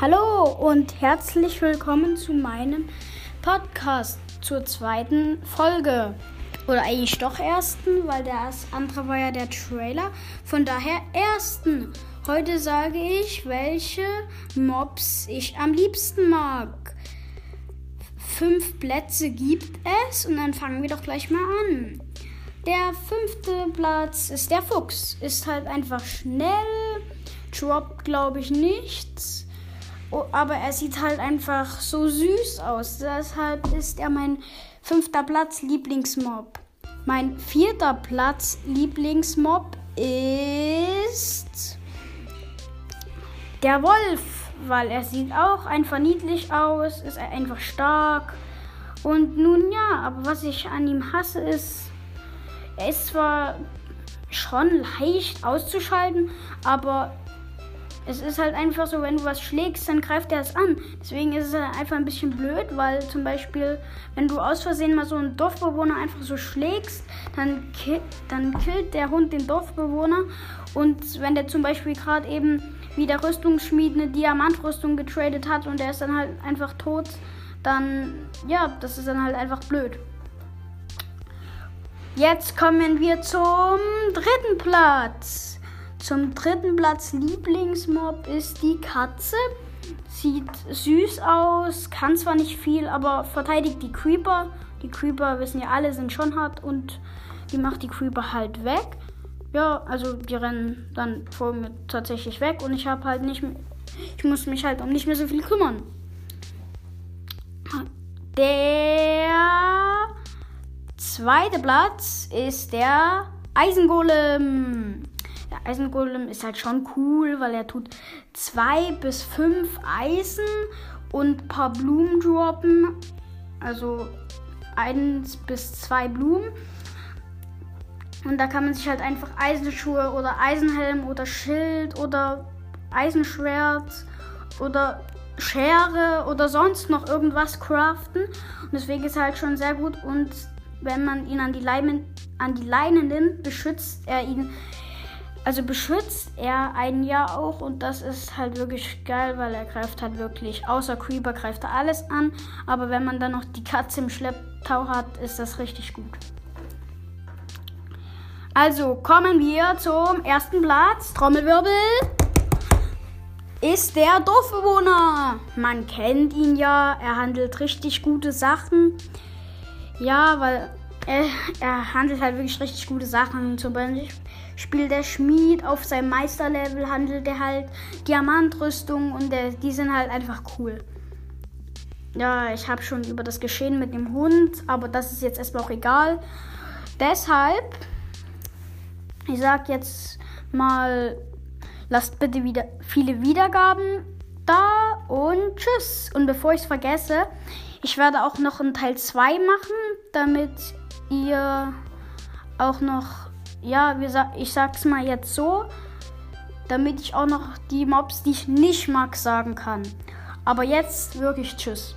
Hallo und herzlich willkommen zu meinem Podcast zur zweiten Folge. Oder eigentlich doch ersten, weil das andere war ja der Trailer. Von daher ersten. Heute sage ich, welche Mobs ich am liebsten mag. Fünf Plätze gibt es und dann fangen wir doch gleich mal an. Der fünfte Platz ist der Fuchs. Ist halt einfach schnell, droppt glaube ich nichts aber er sieht halt einfach so süß aus. Deshalb ist er mein fünfter Platz Lieblingsmob. Mein vierter Platz Lieblingsmob ist der Wolf, weil er sieht auch einfach niedlich aus, ist einfach stark. Und nun ja, aber was ich an ihm hasse ist, er ist zwar schon leicht auszuschalten, aber es ist halt einfach so, wenn du was schlägst, dann greift er es an. Deswegen ist es halt einfach ein bisschen blöd, weil zum Beispiel, wenn du aus Versehen mal so einen Dorfbewohner einfach so schlägst, dann, ki dann killt der Hund den Dorfbewohner. Und wenn der zum Beispiel gerade eben wie der Rüstungsschmied eine Diamantrüstung getradet hat und der ist dann halt einfach tot, dann ja, das ist dann halt einfach blöd. Jetzt kommen wir zum dritten Platz. Zum dritten Platz Lieblingsmob ist die Katze. Sieht süß aus, kann zwar nicht viel, aber verteidigt die Creeper. Die Creeper, wissen ja alle, sind schon hart und die macht die Creeper halt weg. Ja, also die rennen dann vor mir tatsächlich weg und ich habe halt nicht mehr, ich muss mich halt um nicht mehr so viel kümmern. Der zweite Platz ist der Eisengolem. Der Eisengolem ist halt schon cool, weil er tut zwei bis fünf Eisen und ein paar Blumen droppen. Also eins bis zwei Blumen. Und da kann man sich halt einfach Eisenschuhe oder Eisenhelm oder Schild oder Eisenschwert oder Schere oder sonst noch irgendwas craften. Und deswegen ist er halt schon sehr gut. Und wenn man ihn an die, Leinen, an die Leine nimmt, beschützt er ihn also beschützt er einen ja auch und das ist halt wirklich geil, weil er greift halt wirklich, außer Creeper greift er alles an, aber wenn man dann noch die Katze im Schlepptau hat, ist das richtig gut. Also kommen wir zum ersten Platz, Trommelwirbel, ist der Dorfbewohner. Man kennt ihn ja, er handelt richtig gute Sachen. Ja, weil er, er handelt halt wirklich richtig gute Sachen. Zum Beispiel der Schmied auf seinem Meisterlevel, handelt er halt Diamantrüstung und der, die sind halt einfach cool. Ja, ich habe schon über das Geschehen mit dem Hund, aber das ist jetzt erstmal auch egal. Deshalb, ich sag jetzt mal, lasst bitte wieder viele Wiedergaben da und tschüss. Und bevor ich es vergesse, ich werde auch noch einen Teil 2 machen, damit ihr auch noch ja, ich sag's mal jetzt so, damit ich auch noch die Mobs, die ich nicht mag, sagen kann. Aber jetzt wirklich Tschüss.